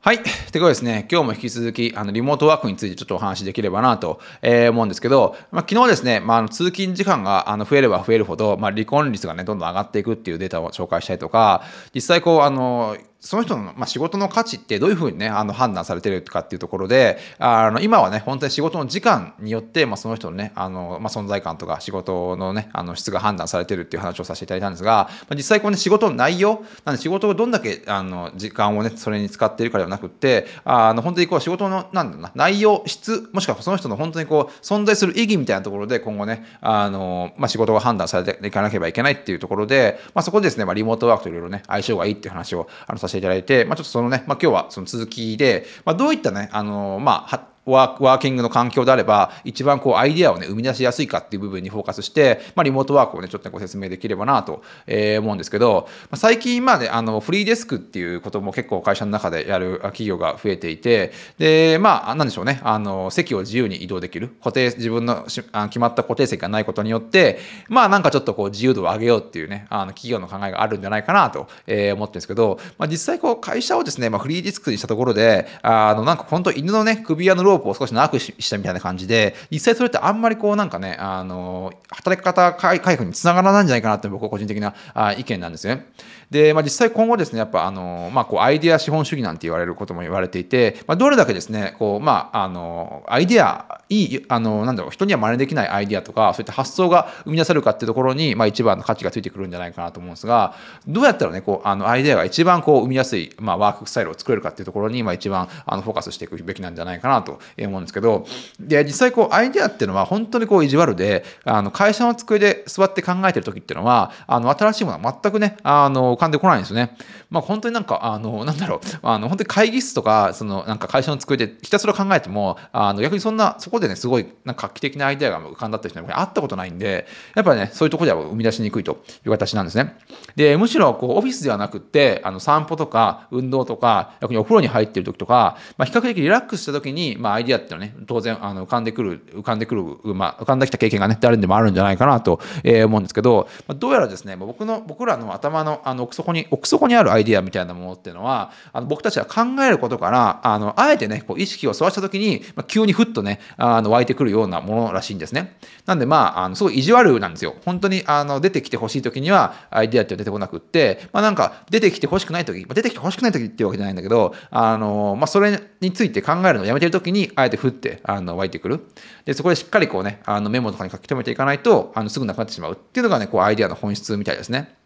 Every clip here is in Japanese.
はい。ということですね、今日も引き続き、あの、リモートワークについてちょっとお話しできればなと、え、思うんですけど、まあ、昨日ですね、まあ、あの通勤時間があの増えれば増えるほど、まあ、離婚率がね、どんどん上がっていくっていうデータを紹介したりとか、実際こう、あの、その人の、まあ、仕事の価値ってどういうふうにね、あの判断されてるかっていうところで、あの今はね、本当に仕事の時間によって、まあ、その人のね、あの、まあ、存在感とか仕事のね、あの質が判断されてるっていう話をさせていただいたんですが、まあ、実際この、ね、仕事の内容、なんで仕事をどんだけあの時間をね、それに使っているかではなくて、あの本当にこう仕事の、なんだろうな、内容、質、もしくはその人の本当にこう、存在する意義みたいなところで今後ね、あの、まあ、仕事が判断されていかなければいけないっていうところで、まあ、そこでですね、まあ、リモートワークといろいろね、相性がいいっていう話をあのさせていただいて、まあ、ちょっとそのね、まあ、今日はその続きで、まあ、どういったね、あのまあ、ワーキングの環境であれば、一番こうアイデアをね、生み出しやすいかっていう部分にフォーカスして、まあ、リモートワークをね、ちょっとご説明できればなと、えー、思うんですけど、まあ、最近まで、あの、フリーデスクっていうことも結構会社の中でやる企業が増えていて、で、まあ、なんでしょうね、あの、席を自由に移動できる、固定、自分のしあ決まった固定席がないことによって、まあ、なんかちょっとこう自由度を上げようっていうね、あの、企業の考えがあるんじゃないかなと、えー、思ってるんですけど、まあ、実際こう会社をですね、まあ、フリーディスクにしたところで、あの、なんか本当犬のね、首輪のロープを少し長くししたみたいな感じで、実際それってあんまりこうなんかね、あの、働き方改革につながらないんじゃないかなって僕は個人的な意見なんですね。で、まあ、実際今後ですね、やっぱあの、まあ、こうアイデア資本主義なんて言われることも言われていて、まあ、どれだけですね、こう、まあ、あの、アイデア、いい、あの、なんだろう、人には真似できないアイデアとか、そういった発想が生み出せるかっていうところに、まあ、一番の価値がついてくるんじゃないかなと思うんですが、どうやったらね、こう、あの、アイデアが一番こう、生みやすい、まあ、ワークスタイルを作れるかっていうところに、まあ、一番、あの、フォーカスしていくべきなんじゃないかなと思うんですけど、で、実際こう、アイデアっていうのは本当にこう、意地悪で、あの、会社の机で座って考えてる時っていうのは、あの、新しいものは全くね、あの、浮かんでこないんですよね。まあ、本当になんか、あの、なんだろう、あの、本当に会議室とか、その、なんか会社の机でひたすら考えても、あの、逆にそんな、そこでね、すごい、なんか画期的なアイデアが浮かんだって人に会ったことないんで、やっぱりね、そういうとこでは生み出しにくいという形なんですね。で、むしろ、こう、オフィスではなくって、あの、散歩とか、運動とか、逆にお風呂に入ってる時とか、まあ、比較的リラックスした時に、まあ、アイディアってのはね、当然、あの、浮かんでくる、浮かんでくる、まあ、浮かんできた経験がね、誰にでもあるんじゃないかなと、えー、思うんですけど、まあ、どうやらですね、僕の、僕らの頭の、あの、奥底に、奥底にあるアイディアみたいなものっていうのは、あの僕たちは考えることから、あの、あえてね、こう意識をそらした時に、まあ、急にふっとね、あの、湧いてくるようなものらしいんですね。なんで、まあ、あの、すごい意地悪なんですよ。本当に、あの、出てきてほしい時には、アイディアって出てこなくって、まあ、なんか、出てきてほしくない時、まあ、出てきてほしくない時っていうわけじゃないんだけど、あの、まあ、それについて考えるのをやめてる時に、にあえて降って、あの、湧いてくる。で、そこでしっかりこうね、あの、メモとかに書き留めていかないと、あの、すぐなくなってしまうっていうのがね、こう、アイデアの本質みたいですね。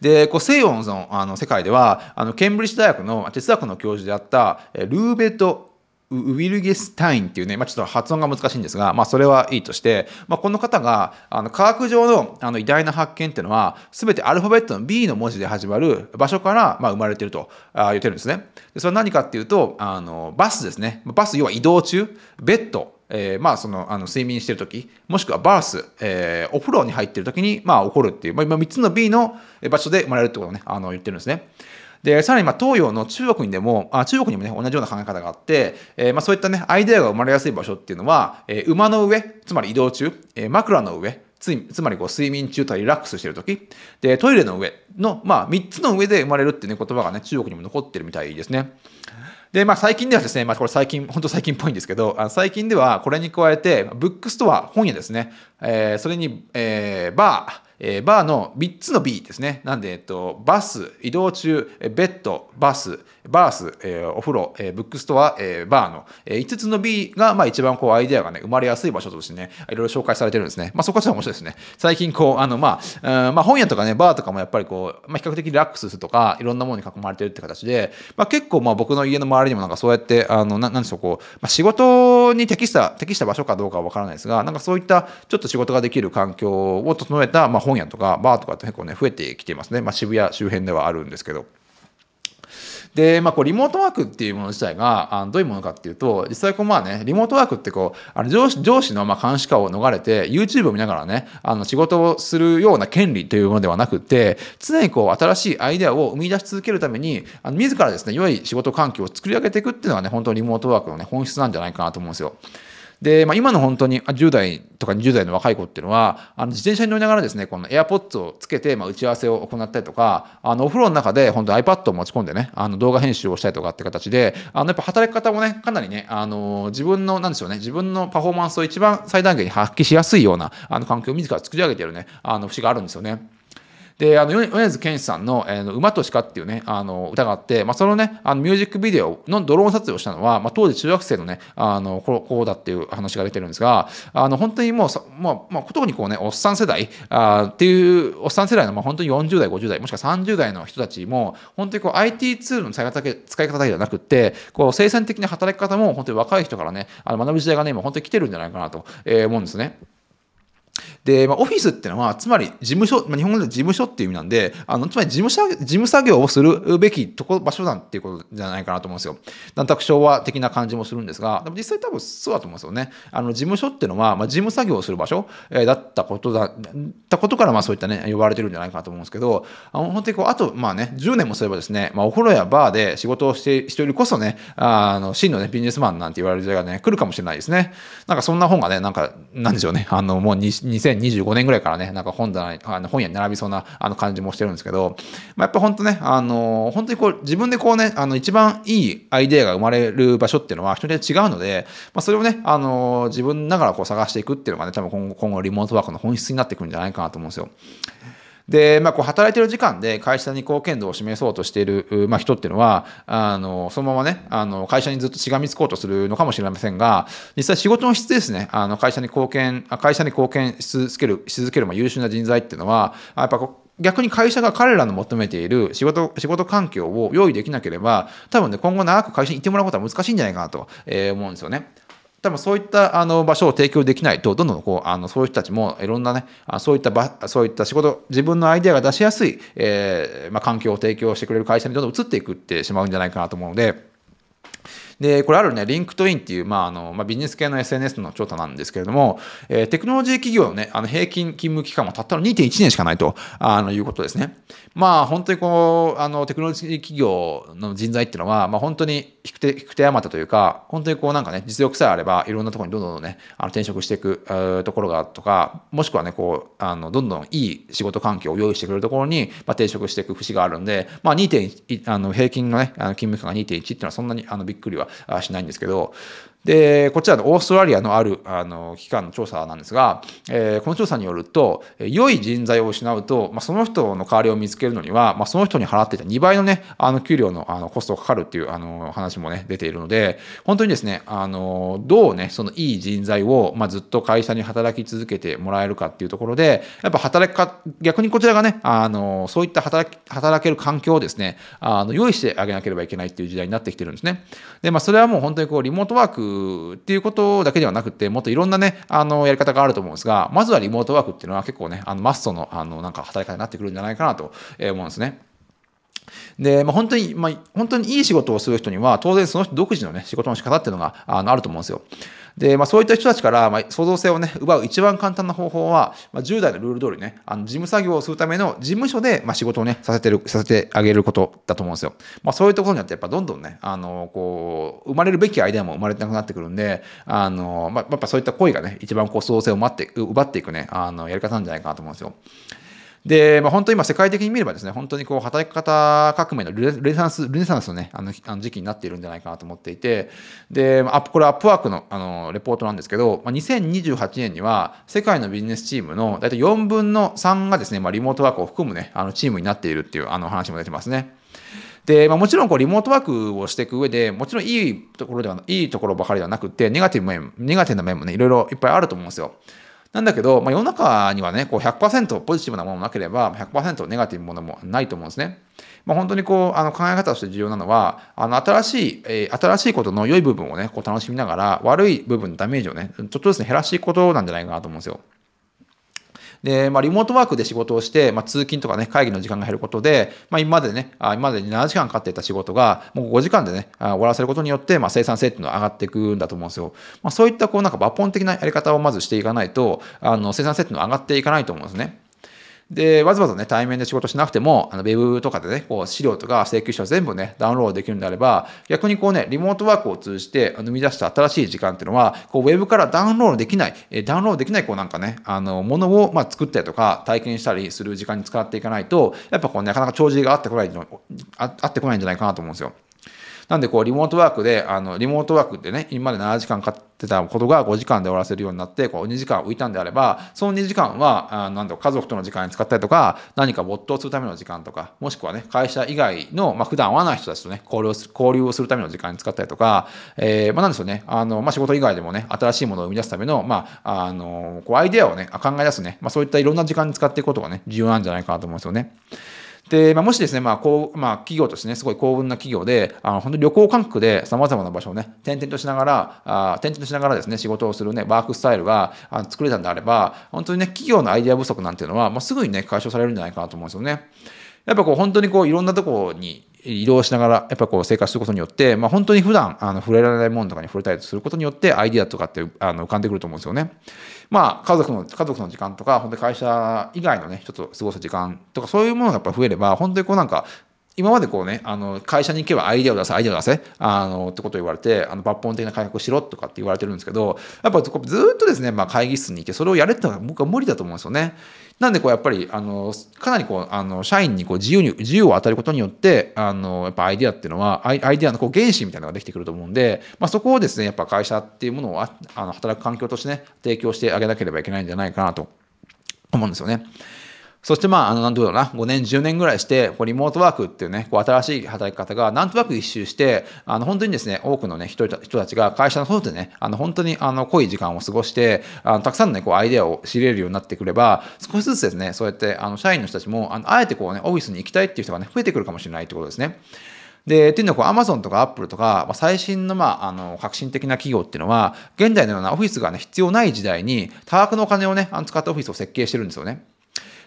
で、こう西洋のあの世界では、あのケンブリッジ大学の哲学の教授であったルーベット・ウィルゲスタインっていうね、まあ、ちょっと発音が難しいんですが、まあ、それはいいとして、まあ、この方があの科学上のあの偉大な発見っていうのは全てアルファベットの B の文字で始まる場所からまあ生まれてると言ってるんですね。でそれは何かっていうとあのバスですね。バス要は移動中ベッドえー、まあそのあの睡眠してる時もしくはバース、えー、お風呂に入ってる時にまあ起こるっていう、まあ、今3つの B の場所で生まれるってことをねあの言ってるんですね。で、さらにまあ東洋の中国にでも、あ中国にもね、同じような考え方があって、えー、まあそういったね、アイデアが生まれやすい場所っていうのは、えー、馬の上、つまり移動中、えー、枕の上、つつまりこう睡眠中とかリラックスしてる時でトイレの上の、まあ、3つの上で生まれるっていう、ね、言葉がね中国にも残ってるみたいですね。で、まあ最近ではですね、まあこれ最近、本当最近っぽいんですけど、あ最近ではこれに加えて、ブックストア、本屋ですね、えー、それに、えー、バー、えー、バーの3つの B ですね。なんで、えっと、バス、移動中、ベッド、バス、バース、えー、お風呂、えー、ブックストア、えー、バーの、えー、5つの B が、まあ、一番こうアイデアがね、生まれやすい場所としてね、いろいろ紹介されてるんですね。まあ、そこはちょっと面白いですね。最近こう、あの、まあ、まあ、本屋とかね、バーとかもやっぱりこう、まあ、比較的リラックスするとか、いろんなものに囲まれてるって形で、まあ、結構まあ僕の家の周りにもなんかそうやって、あの、ななんでしょう、こう、まあ、仕事に適した、適した場所かどうかはわからないですが、なんかそういったちょっと仕事ができる環境を整えた、まあ、本屋とかバーとかって結構ね、増えてきてますね。まあ、渋谷周辺ではあるんですけど。で、まあ、こうリモートワークっていうもの自体があのどういうものかっていうと実際こうまあねリモートワークってこうあの上司上司のまあ監視下を逃れて YouTube を見ながらねあの仕事をするような権利というものではなくて常にこう新しいアイデアを生み出し続けるためにあの自らですね良い仕事環境を作り上げていくっていうのがね本当にリモートワークのね本質なんじゃないかなと思うんですよ。で、まあ、今の本当に10代とか20代の若い子っていうのは、あの自転車に乗りながらですね、この AirPods をつけて、まあ、打ち合わせを行ったりとか、あのお風呂の中で本当 iPad を持ち込んでね、あの動画編集をしたりとかって形で、あのやっぱ働き方もね、かなりね、あの自分の、なんでしょうね、自分のパフォーマンスを一番最大限に発揮しやすいようなあの環境を自ら作り上げているね、あの節があるんですよね。で、あの、米津玄師さんの、えー、馬と鹿っていうね、あの、歌があって、まあ、そのね、あの、ミュージックビデオのドローン撮影をしたのは、まあ、当時中学生のね、あの、子だっていう話が出てるんですが、あの、本当にもう、まあ、まあ、特にこうね、おっさん世代あっていう、おっさん世代の、まあ、本当に40代、50代、もしくは30代の人たちも、本当にこう、IT ツールの使い方だけ、使い方だけじゃなくて、こう、生産的な働き方も、本当に若い人からね、あの学ぶ時代がね、今本当に来てるんじゃないかなと、えー、思うんですね。で、まあ、オフィスっていうのは、つまり事務所、まあ、日本語で事務所っていう意味なんで、あのつまり事務作事務作業をするべきとこ場所だっていうことじゃないかなと思うんですよ。団沢昭和的な感じもするんですが、でも実際多分そうだと思うんですよね。あの事務所っていうのは、まあ、事務作業をする場所、えー、だったことだたことから、まあそういったね、呼ばれてるんじゃないかなと思うんですけど、あの本当にこう、あと、まあね、10年もすればですね、まあ、お風呂やバーで仕事をしてしているこそね、あの真のね、ビジネスマンなんて言われる時代がね、来るかもしれないですね。なんかそんな本がね、なんか、なんでしょうね、あの、もう2025年ぐらいからね、なんか本棚にあの本屋に並びそうなあの感じもしてるんですけど、まあ、やっぱ本当ね、あの本当にこう自分でこうね、あの一番いいアイデアが生まれる場所っていうのは人によって違うので、まあ、それをね、あの自分ながらこう探していくっていうのがね、多分今後今後リモートワークの本質になってくるんじゃないかなと思うんですよ。で、まあ、こう働いてる時間で会社に貢献度を示そうとしている、まあ、人っていうのは、あの、そのままね、あの、会社にずっとしがみつこうとするのかもしれませんが、実際仕事の質ですね、あの、会社に貢献、会社に貢献し続ける、し続ける、まあ、優秀な人材っていうのは、やっぱ逆に会社が彼らの求めている仕事、仕事環境を用意できなければ、多分ね、今後長く会社にいてもらうことは難しいんじゃないかなと思うんですよね。多分そういったあの場所を提供できないと、どんどんこうあのそういう人たちもいろんなね、そういった場そういった仕事、自分のアイデアが出しやすい、えーまあ、環境を提供してくれる会社にどんどん移っていくってしまうんじゃないかなと思うので、で、これあるね、 LinkedIn っていう、まあ、あの、まあ、ビジネス系の SNS の調査なんですけれども、えー、テクノロジー企業のね、あの、平均勤務期間はたったの2.1年しかないと、あの、いうことですね。まあ、本当にこう、あの、テクノロジー企業の人材っていうのは、まあ、本当に引く手、引く手あまたというか、本当にこう、なんかね、実力さえあれば、いろんなところにどんどんね、あの、転職していく、ところがとか、もしくはね、こう、あの、どんどんいい仕事環境を用意してくれるところに、まあ、転職していく節があるんで、まあ、2.1、あの、平均のね、あの勤務期間が2.1っていうのはそんなに、あの、びっくりはしないんですけど、で、こちらのオーストラリアのあるあの機関の調査なんですが、えー、この調査によると、良い人材を失うと、まあ、その人の代わりを見つけるのには、まあ、その人に払っていた2倍のね、あの給料のあのコストがかかるっていうあの話もね、出ているので、本当にですね、あのどうね、そのいい人材を、まあ、ずっと会社に働き続けてもらえるかっていうところで、やっぱ働きか、逆にこちらがね、あのそういった働き働ける環境をですね、あの用意してあげなければいけないっていう時代になってきてるんですね。で、まあ、それはもう本当にこう、リモートワークっていうことだけではなくて、もっといろんなね、あの、やり方があると思うんですが、まずはリモートワークっていうのは結構ね、あのマストの、あの、なんか働き方になってくるんじゃないかなと思うんですね。で、まあ、本当に、まあ、本当にいい仕事をする人には、当然その人独自のね、仕事の仕方っていうのがあのあると思うんですよ。で、まあ、そういった人たちから、まあ、創造性をね、奪う一番簡単な方法は、まあ、10代のルール通りね、あの事務作業をするための事務所で、まあ、仕事をね、させてる、させてあげることだと思うんですよ。まあ、そういうところによって、やっぱどんどんね、あの、こう、生まれるべきアイデアも生まれてなくなってくるんで、あの、まあ、やっぱそういった行為がね、一番こう、創造性を待って、奪っていくね、あの、やり方なんじゃないかなと思うんですよ。で、まあ、本当に今世界的に見ればですね、本当にこう働き方革命のルネサンス、ルネサンスのね、あのあの時期になっているんじゃないかなと思っていて、で、アップこれアップワークのあのレポートなんですけど、まあ、2028年には世界のビジネスチームの大体4分の3がですね、まあ、リモートワークを含むね、あのチームになっているっていうあの話も出てますね。で、まあ、もちろんこうリモートワークをしていく上で、もちろんいいところでは、いいところばかりではなくて、ネガティブ面、ネガティブな面もね、いろいろいっぱいあると思うんですよ。なんだけど、まあ、世の中にはね、こう100%ポジティブなものもなければ、100%ネガティブなものもないと思うんですね。まあ、本当にこう、あの考え方として重要なのは、あの新しい、えー、新しいことの良い部分をね、こう楽しみながら、悪い部分のダメージをね、ちょっとずつ、ね、減らしていくことなんじゃないかなと思うんですよ。で、まあ、リモートワークで仕事をして、まあ、通勤とかね、会議の時間が減ることで、まあ、今までね、あ今までに7時間かかっていた仕事が、もう5時間でね、あ終わらせることによって、まあ、生産性っていうのは上がっていくんだと思うんですよ。まあ、そういった、こう、なんか抜本的なやり方をまずしていかないと、あの、生産性っていうのは上がっていかないと思うんですね。で、わざわざね、対面で仕事しなくても、あの、ウェブとかでね、こう、資料とか請求書全部ね、ダウンロードできるんであれば、逆にこうね、リモートワークを通じて生み出した新しい時間っていうのは、こう、ウェブからダウンロードできない、ダウンロードできない、こうなんかね、あの、ものを、ま、作ったりとか、体験したりする時間に使っていかないと、やっぱこう、なかなか帳尻が合ってこない、合ってこないんじゃないかなと思うんですよ。なんでこうリモートワークで、あのリモートワークってね、今まで7時間かかってたことが5時間で終わらせるようになって、こう2時間浮いたんであれば、その2時間は、あなんだ家族との時間に使ったりとか、何か没頭するための時間とか、もしくはね、会社以外の、まあ、普段会わない人たちとね、交流をする交流をするための時間に使ったりとか、えー、まあ、なんでしょうね、あの、まあ、仕事以外でもね、新しいものを生み出すための、まあ、あの、こうアイデアをね、考え出すね、まあ、そういったいろんな時間に使っていくことがね、重要なんじゃないかなと思うんですよね。で、まあ、もしですね、まあこうまあ、企業としてね、すごい幸運な企業で、あの本当に旅行感覚で様々な場所をね、転々としながら、あ転々としながらですね、仕事をするね、ワークスタイルがあ作れたんであれば、本当にね、企業のアイデア不足なんていうのは、まあ、すぐにね、解消されるんじゃないかなと思うんですよね。やっぱこう本当にこういろんなとこに移動しながら、やっぱこう生活することによって、まあ、本当に普段あの触れられないものとかに触れたりすることによって、アイディアとかってあの浮かんでくると思うんですよね。まあ、家族の、家族の時間とか、本当に会社以外のね、ちょっと過ごす時間とか、そういうものがやっぱ増えれば、本当にこうなんか、今までこうね、あの会社に行けばアイデアを出せ、アイデアを出せ、あのってことを言われて、あの抜本的な改革をしろとかって言われてるんですけど、やっぱずっとですね、まあ、会議室にいて、それをやれってのは僕は無理だと思うんですよね。なんでこうやっぱりあのかなりこうあの社員にこう自由に自由を与えることによってあのやっぱアイデアっていうのはアイアイデアのこう原子みたいなのができてくると思うんで、まあ、そこをですねやっぱ会社っていうものをああの働く環境としてね提供してあげなければいけないんじゃないかなと思うんですよね。そしてまあ、あの、なんどうだろうな、5年、10年ぐらいして、こうリモートワークっていうね、こう新しい働き方がなんとなく一周して、あの、本当にですね、多くのね、人人たちが会社の外でね、あの、本当にあの、濃い時間を過ごして、あの、たくさんのね、こう、アイデアを知れるようになってくれば、少しずつですね、そうやって、あの、社員の人たちも、あの、あえてこうね、オフィスに行きたいっていう人がね、増えてくるかもしれないってことですね。で、っていうのは、アマゾンとかアップルとか、まあ、最新の、まあ、あの、革新的な企業っていうのは、現代のようなオフィスがね、必要ない時代に、多額のお金をね、あの使ったオフィスを設計してるんですよね。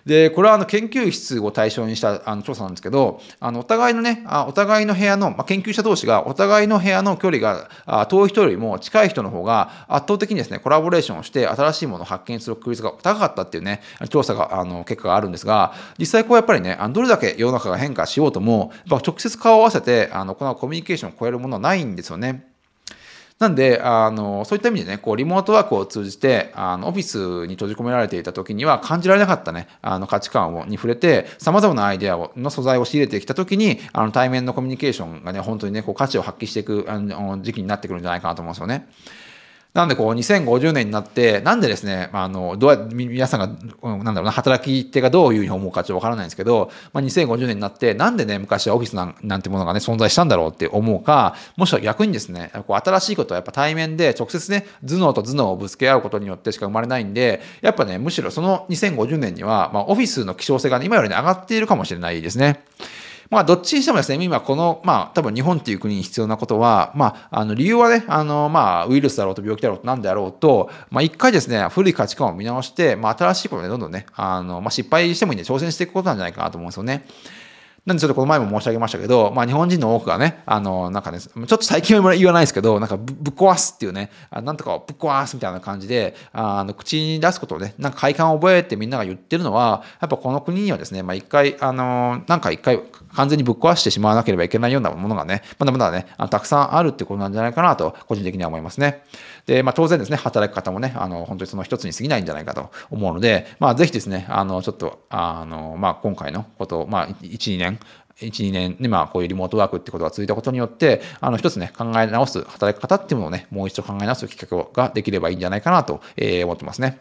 で、これはあの研究室を対象にしたあの調査なんですけど、あのお互いのね、あお互いの部屋の、まあ、研究者同士がお互いの部屋の距離があ遠い人よりも近い人の方が圧倒的にですね、コラボレーションをして新しいものを発見する確率が高かったっていうね、調査が、あの結果があるんですが、実際こうやっぱりね、あのどれだけ世の中が変化しようとも、やっぱ直接顔を合わせてあのこのコミュニケーションを超えるものはないんですよね。なんで、あの、そういった意味でね、こう、リモートワークを通じて、あの、オフィスに閉じ込められていた時には感じられなかったね、あの、価値観をに触れて、様々なアイデアを、の素材を仕入れてきた時に、あの、対面のコミュニケーションがね、本当にね、こう、価値を発揮していく、あの、時期になってくるんじゃないかなと思うんですよね。なんでこう2050年になって、なんでですね、あの、どうや皆さんが、なんだろうな、働き手がどういうふうに思うかちょっとわからないんですけど、まあ、2050年になって、なんでね、昔はオフィスなんなんてものがね、存在したんだろうって思うか、もしくは逆にですね、こう新しいことはやっぱ対面で直接ね、頭脳と頭脳をぶつけ合うことによってしか生まれないんで、やっぱね、むしろその2050年には、まあ、オフィスの希少性が、ね、今よりね、上がっているかもしれないですね。まあ、どっちにしてもですね、今この、まあ、多分日本っていう国に必要なことは、まあ、あの、理由はね、あの、まあ、ウイルスだろうと病気だろうと何であろうと、まあ、一回ですね、古い価値観を見直して、まあ、新しいことでどんどんね、あの、まあ、失敗してもいいんで挑戦していくことなんじゃないかなと思うんですよね。なんでちょっとこの前も申し上げましたけど、まあ日本人の多くがね、あの、なんかね、ちょっと最近は言わないですけど、なんかぶっ壊すっていうね、なんとかぶっ壊すみたいな感じで、あの、口に出すことで、なんか快感を覚えてみんなが言ってるのは、やっぱこの国にはですね、まあ一回、あの、なんか一回完全にぶっ壊してしまわなければいけないようなものがね、まだまだね、たくさんあるってことなんじゃないかなと、個人的には思いますね。で、まあ当然ですね、働き方もね、あの、本当にその一つに過ぎないんじゃないかと思うので、まあぜひですね、あの、ちょっと、あの、まあ今回のことを、まあ1、2年、1、2年で、まあ、こういうリモートワークってことが続いたことによって、あの、一つね、考え直す、働き方っていうものをね、もう一度考え直すきっかけができればいいんじゃないかなと、えー、思ってますね。